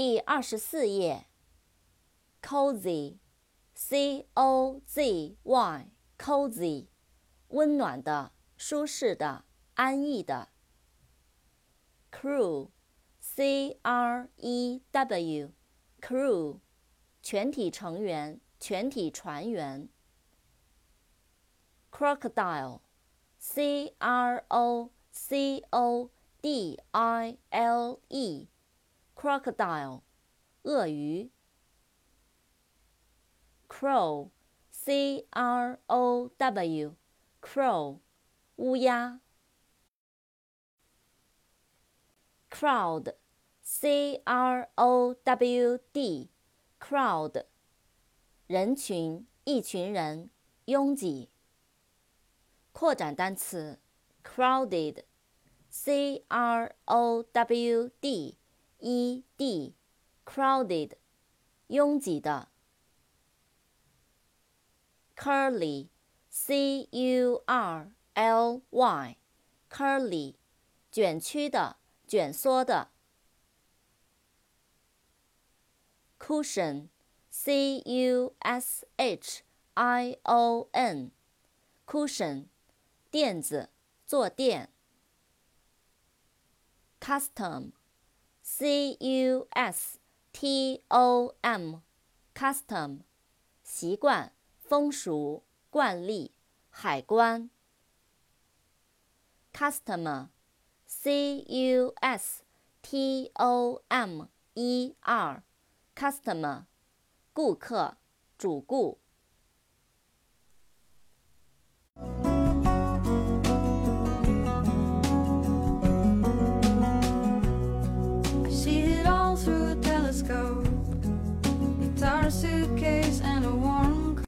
第二十四页。cozy，c o z y，cozy，温暖的、舒适的、安逸的。crew，c r e w，crew，全体成员、全体船员。crocodile，c r o c o d i l e Crocodile，鳄鱼。crow，c r o w，crow，乌鸦。crowd，c r o w d，crowd，人群，一群人，拥挤。扩展单词，crowded，c r o w d e d，crowded，拥挤的。curly，c u r l y，curly，卷曲的，卷缩的。cushion，c u s h i o n，cushion，垫子，坐垫。Custom. C U S T O M，custom，习惯。风俗、惯例、海关。customer，c u s t o m e r，customer，顾客、主顾。guitar, suitcase, and a